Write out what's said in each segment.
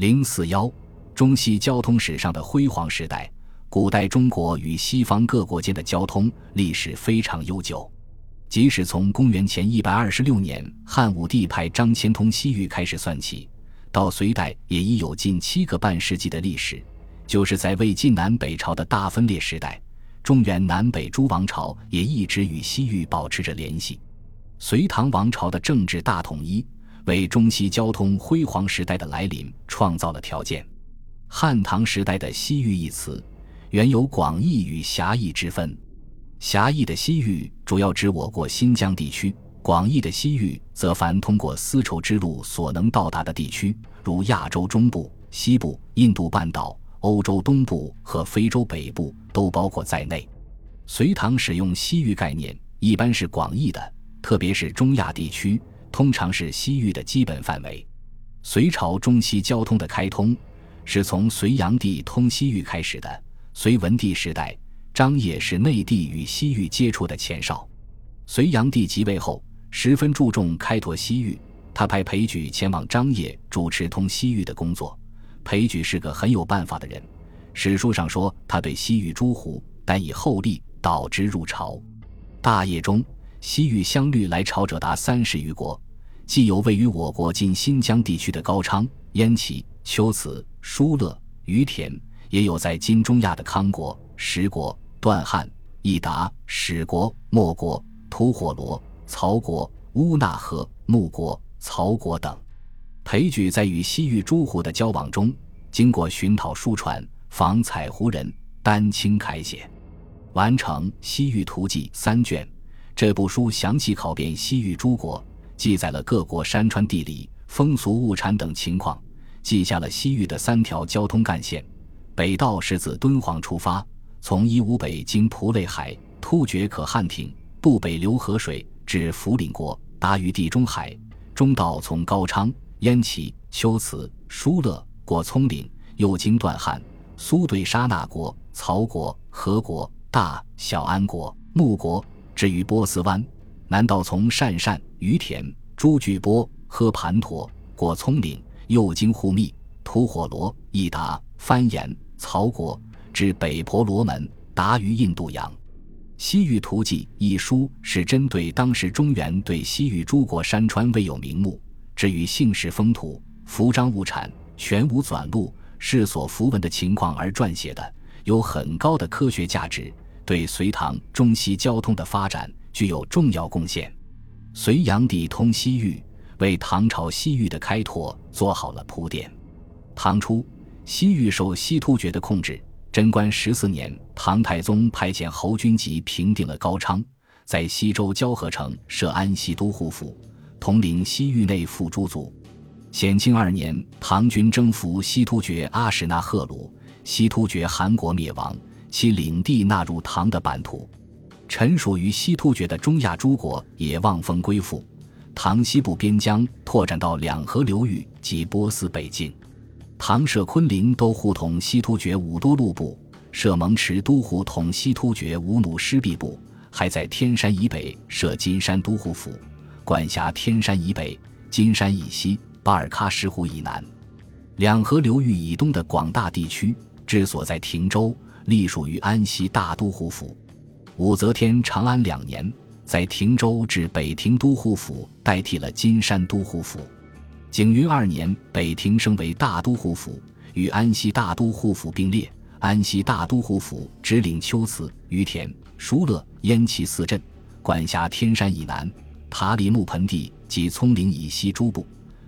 零四幺，中西交通史上的辉煌时代。古代中国与西方各国间的交通历史非常悠久，即使从公元前一百二十六年汉武帝派张骞通西域开始算起，到隋代也已有近七个半世纪的历史。就是在魏晋南北朝的大分裂时代，中原南北诸王朝也一直与西域保持着联系。隋唐王朝的政治大统一，为中西交通辉煌时代的来临创造了条件。汉唐时代的“西域”一词。原有广义与狭义之分，狭义的西域主要指我国新疆地区，广义的西域则凡通过丝绸之路所能到达的地区，如亚洲中部、西部、印度半岛、欧洲东部和非洲北部都包括在内。隋唐使用西域概念，一般是广义的，特别是中亚地区，通常是西域的基本范围。隋朝中西交通的开通，是从隋炀帝通西域开始的。隋文帝时代，张掖是内地与西域接触的前哨。隋炀帝即位后，十分注重开拓西域，他派裴矩前往张掖主持通西域的工作。裴矩是个很有办法的人，史书上说他对西域诸胡，但以厚利，导之入朝。大业中，西域相率来朝者达三十余国，既有位于我国近新疆地区的高昌、燕齐、龟兹、疏勒、于田。也有在今中亚的康国、石国、段汉、益达、史国、莫国、吐火罗、曹国、乌纳河、穆国、曹国等。裴矩在与西域诸胡的交往中，经过寻讨书传，访采胡人，丹青楷写，完成《西域图记》三卷。这部书详细考遍西域诸国，记载了各国山川地理、风俗物产等情况，记下了西域的三条交通干线。北道是自敦煌出发，从伊吾北经蒲类海、突厥可汗亭，渡北流河水至福陵国，达于地中海。中道从高昌、燕齐、龟兹、疏勒过葱岭，又经段汉、苏对沙那国、曹国、何国、大小安国、穆国，至于波斯湾。南道从鄯善、于田、朱巨波、喝盘陀过葱岭，又经护密、吐火罗、益达。番延、曹国至北婆罗门，达于印度洋。《西域图记》一书是针对当时中原对西域诸国山川未有名目，至于姓氏风土、服装物产全无转录，世所符文的情况而撰写的，有很高的科学价值，对隋唐中西交通的发展具有重要贡献。隋炀帝通西域，为唐朝西域的开拓做好了铺垫。唐初。西域受西突厥的控制。贞观十四年，唐太宗派遣侯君集平定了高昌，在西周交河城设安西都护府，统领西域内附诸族。显庆二年，唐军征服西突厥阿史那贺鲁，西突厥汗国灭亡，其领地纳入唐的版图。臣属于西突厥的中亚诸国也望风归附。唐西部边疆拓展到两河流域及波斯北境。唐设昆陵都护统西突厥五都路部，设蒙池都护统西突厥五努师毕部，还在天山以北设金山都护府，管辖天山以北、金山以西、巴尔喀什湖以南、两河流域以东的广大地区，治所在亭州，隶属于安西大都护府。武则天长安两年，在亭州置北庭都护府，代替了金山都护府。景云二年，北庭升为大都护府，与安西大都护府并列。安西大都护府直领龟兹、于田、疏勒、燕齐四镇，管辖天山以南、塔里木盆地及葱岭以西诸部。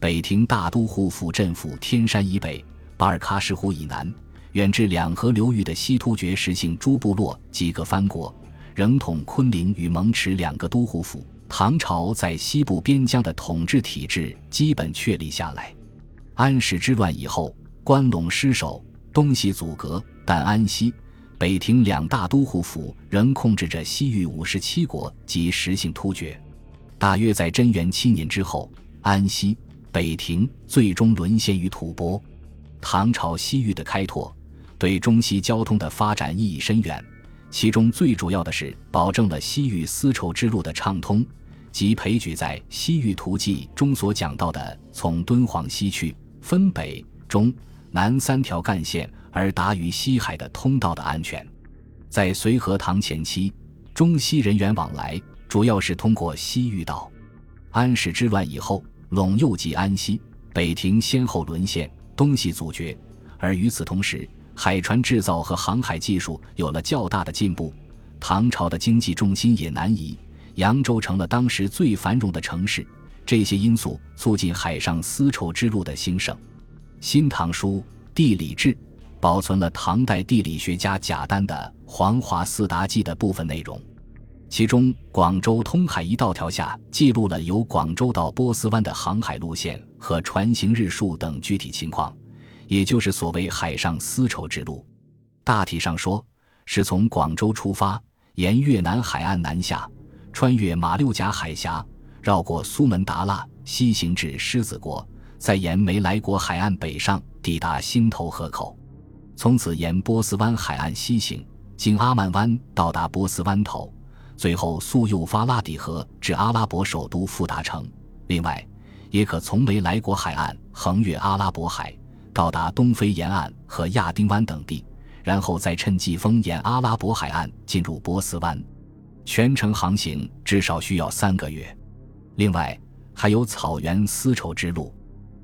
北庭大都护府镇抚天山以北、巴尔喀什湖以南，远至两河流域的西突厥实姓诸部落及各藩国，仍统昆陵与蒙池两个都护府。唐朝在西部边疆的统治体制基本确立下来。安史之乱以后，关陇失守，东西阻隔，但安西、北庭两大都护府仍控制着西域五十七国及实姓突厥。大约在贞元七年之后，安西、北庭最终沦陷于吐蕃。唐朝西域的开拓，对中西交通的发展意义深远。其中最主要的是保证了西域丝绸之路的畅通。即裴矩在《西域图记》中所讲到的，从敦煌西去，分北中、南三条干线而达于西海的通道的安全。在隋和唐前期，中西人员往来主要是通过西域道。安史之乱以后，陇右及安西、北庭先后沦陷，东西阻绝。而与此同时，海船制造和航海技术有了较大的进步，唐朝的经济重心也南移，扬州成了当时最繁荣的城市。这些因素促进海上丝绸之路的兴盛。《新唐书·地理志》保存了唐代地理学家贾丹的《黄华四达记》的部分内容，其中广州通海一道条下记录了由广州到波斯湾的航海路线和船行日数等具体情况，也就是所谓海上丝绸之路。大体上说，是从广州出发，沿越南海岸南下，穿越马六甲海峡。绕过苏门答腊，西行至狮子国，再沿梅莱国海岸北上，抵达新头河口，从此沿波斯湾海岸西行，经阿曼湾到达波斯湾头，最后溯幼发拉底河至阿拉伯首都富达城。另外，也可从梅莱国海岸横越阿拉伯海，到达东非沿岸和亚丁湾等地，然后再趁季风沿阿拉伯海岸进入波斯湾。全程航行至少需要三个月。另外，还有草原丝绸之路。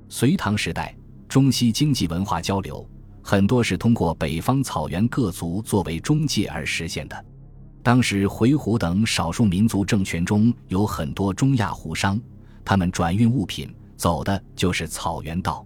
隋唐时代，中西经济文化交流很多是通过北方草原各族作为中介而实现的。当时回鹘等少数民族政权中有很多中亚胡商，他们转运物品走的就是草原道。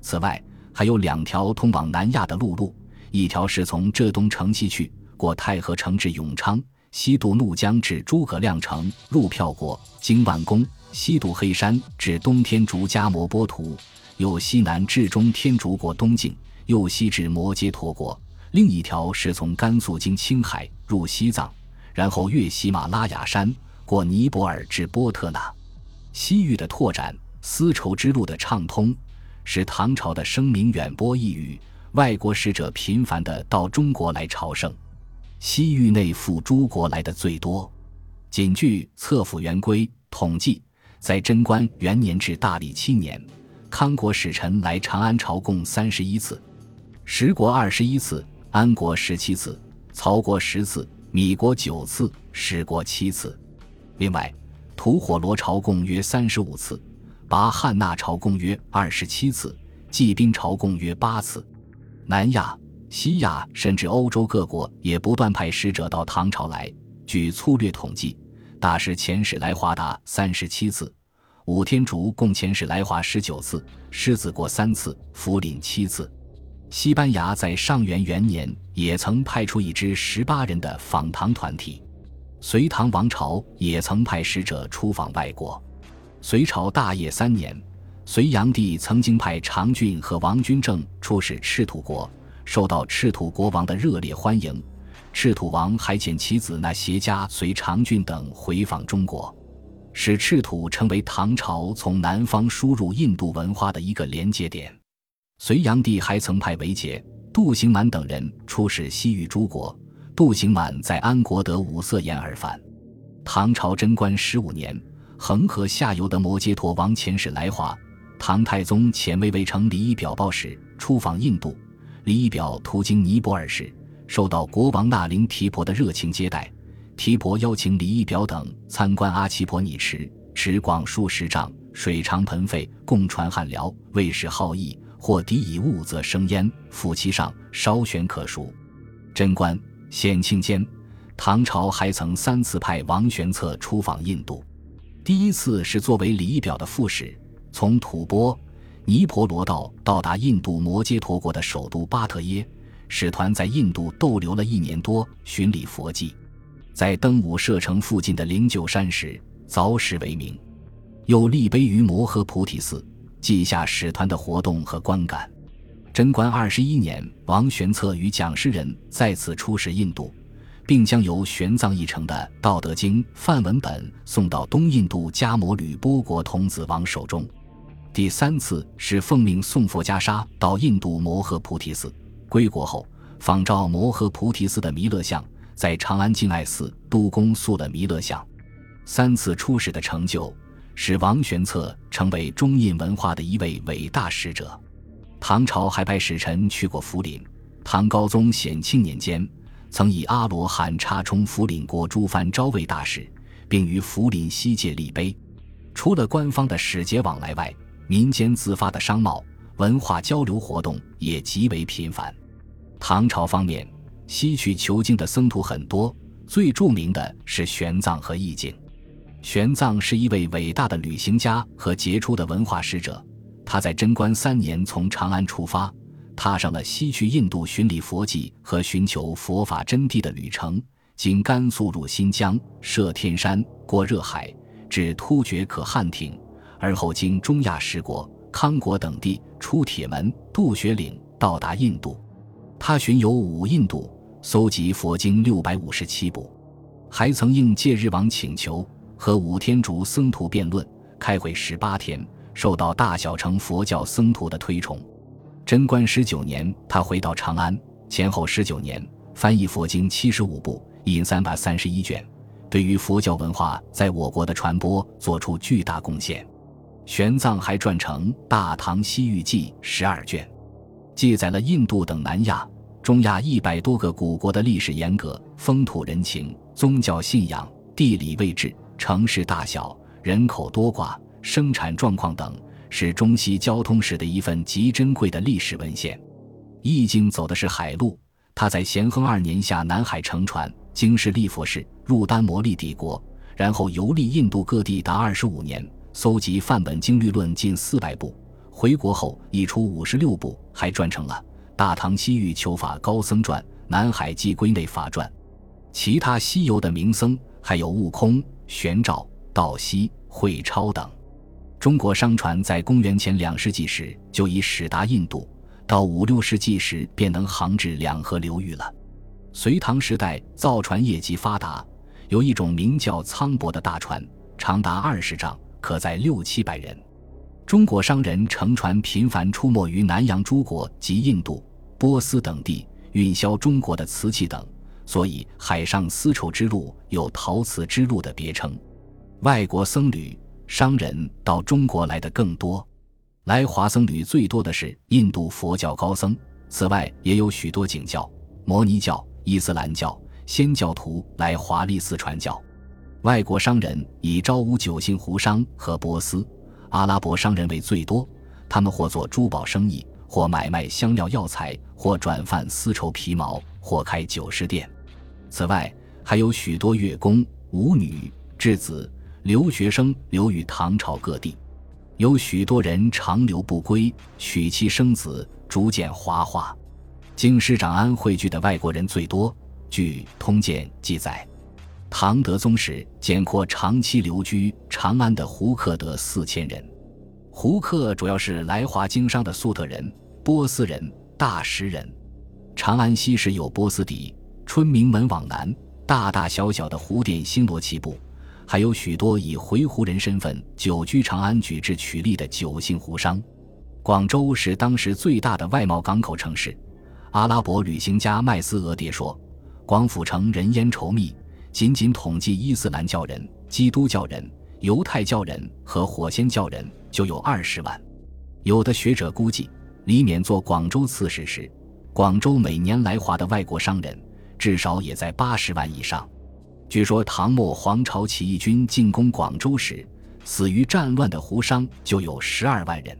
此外，还有两条通往南亚的陆路，一条是从浙东城西去，过太和城至永昌。西渡怒江至诸葛亮城，入票国，经万宫；西渡黑山至东天竺迦摩波图，又西南至中天竺国东境，又西至摩揭陀国。另一条是从甘肃经青海入西藏，然后越喜马拉雅山，过尼泊尔至波特纳。西域的拓展，丝绸之路的畅通，使唐朝的声名远播一隅，外国使者频繁地到中国来朝圣。西域内附诸国来的最多。仅据《册府元规》统计，在贞观元年至大历七年，康国使臣来长安朝贡三十一次，十国二十一次，安国十七次，曹国十次，米国九次，史国七次。另外，吐火罗朝贡约三十五次，拔汉那朝贡约二十七次，骑兵朝贡约八次。南亚。西亚甚至欧洲各国也不断派使者到唐朝来。据粗略统计，大使遣使来华达三十七次，五天竺共遣使来华十九次，狮子国三次，福临七次。西班牙在上元元年也曾派出一支十八人的访唐团体。隋唐王朝也曾派使者出访外国。隋朝大业三年，隋炀帝曾经派常俊和王君正出使赤土国。受到赤土国王的热烈欢迎，赤土王还遣其子那协家随长俊等回访中国，使赤土成为唐朝从南方输入印度文化的一个连接点。隋炀帝还曾派韦杰、杜行满等人出使西域诸国。杜行满在安国得五色眼而返。唐朝贞观十五年，恒河下游的摩揭陀王遣使来华，唐太宗遣魏魏成礼仪表报使出访印度。李仪表途经尼泊尔时，受到国王那林提婆的热情接待。提婆邀请李仪表等参观阿奇婆尼池，池广数十丈，水长盆沸，共传汉辽。魏氏好义，或敌以物则生焉。夫其上稍悬可熟。贞观、显庆间，唐朝还曾三次派王玄策出访印度。第一次是作为李仪表的副使，从吐蕃。尼婆罗道到达印度摩揭陀国的首都巴特耶，使团在印度逗留了一年多，巡礼佛迹。在登武舍城附近的灵鹫山时，凿石为名，又立碑于摩诃菩提寺，记下使团的活动和观感。贞观二十一年，王玄策与蒋师人再次出使印度，并将由玄奘译成的《道德经》范文本送到东印度迦摩吕波国童子王手中。第三次是奉命送佛袈裟到印度摩诃菩提寺，归国后仿照摩诃菩提寺的弥勒像，在长安静爱寺督工塑了弥勒像。三次出使的成就，使王玄策成为中印文化的一位伟大使者。唐朝还派使臣去过福陵。唐高宗显庆年间，曾以阿罗汉插充福临国诸藩招慰大使，并于福临西界立碑。除了官方的使节往来外，民间自发的商贸、文化交流活动也极为频繁。唐朝方面，西去求经的僧徒很多，最著名的是玄奘和义净。玄奘是一位伟大的旅行家和杰出的文化使者。他在贞观三年从长安出发，踏上了西去印度寻礼佛迹和寻求佛法真谛的旅程。经甘肃入新疆，涉天山，过热海，至突厥可汗亭，而后经中亚十国、康国等地，出铁门，渡雪岭，到达印度。他巡游五印度，搜集佛经六百五十七部，还曾应戒日王请求。和五天竺僧徒辩论、开会十八天，受到大小乘佛教僧徒的推崇。贞观十九年，他回到长安，前后十九年，翻译佛经七十五部，印三百三十一卷，对于佛教文化在我国的传播做出巨大贡献。玄奘还撰成《大唐西域记》十二卷，记载了印度等南亚、中亚一百多个古国的历史沿革、风土人情、宗教信仰、地理位置。城市大小、人口多寡、生产状况等，是中西交通史的一份极珍贵的历史文献。易经走的是海路，他在咸亨二年下南海乘船，经世利佛氏，入丹摩利帝国，然后游历印度各地达二十五年，搜集范本经律论近四百部。回国后译出五十六部，还撰成了《大唐西域求法高僧传》《南海记归内法传》。其他西游的名僧还有悟空。玄照、道熙、慧超等，中国商船在公元前两世纪时就已驶达印度，到五六世纪时便能航至两河流域了。隋唐时代造船业极发达，有一种名叫苍伯的大船，长达二十丈，可载六七百人。中国商人乘船频繁出没于南洋诸国及印度、波斯等地，运销中国的瓷器等。所以，海上丝绸之路有“陶瓷之路”的别称。外国僧侣、商人到中国来的更多，来华僧侣最多的是印度佛教高僧，此外也有许多景教、摩尼教、伊斯兰教、仙教徒来华丽寺传教。外国商人以昭乌九姓胡商和波斯、阿拉伯商人为最多，他们或做珠宝生意，或买卖香料药材，或转贩丝绸皮毛，或开酒食店。此外，还有许多乐工、舞女、稚子、留学生流于唐朝各地，有许多人长留不归，娶妻生子，逐渐华化。京师长安汇聚的外国人最多。据《通鉴》记载，唐德宗时简括长期留居长安的胡客得四千人。胡客主要是来华经商的粟特人、波斯人、大食人。长安西时有波斯邸。春明门往南，大大小小的胡店星罗棋布，还有许多以回鹘人身份久居长安、举志取利的九姓胡商。广州是当时最大的外贸港口城市。阿拉伯旅行家麦斯俄迭说：“广府城人烟稠密，仅仅统计伊斯兰教人、基督教人、犹太教人和火仙教人就有二十万。”有的学者估计，李勉做广州刺史时，广州每年来华的外国商人。至少也在八十万以上。据说唐末黄巢起义军进攻广州时，死于战乱的胡商就有十二万人。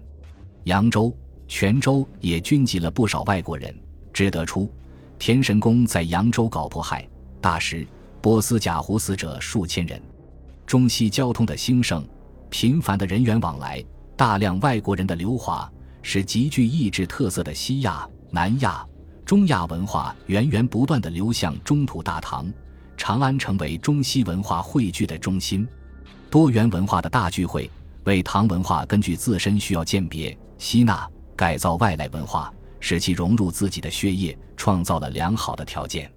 扬州、泉州也聚集了不少外国人。只得出，田神公在扬州搞迫害，大时波斯贾胡死者数千人。中西交通的兴盛，频繁的人员往来，大量外国人的流华，使极具意志特色的西亚、南亚。中亚文化源源不断地流向中土大唐，长安成为中西文化汇聚的中心，多元文化的大聚会，为唐文化根据自身需要鉴别、吸纳、改造外来文化，使其融入自己的血液，创造了良好的条件。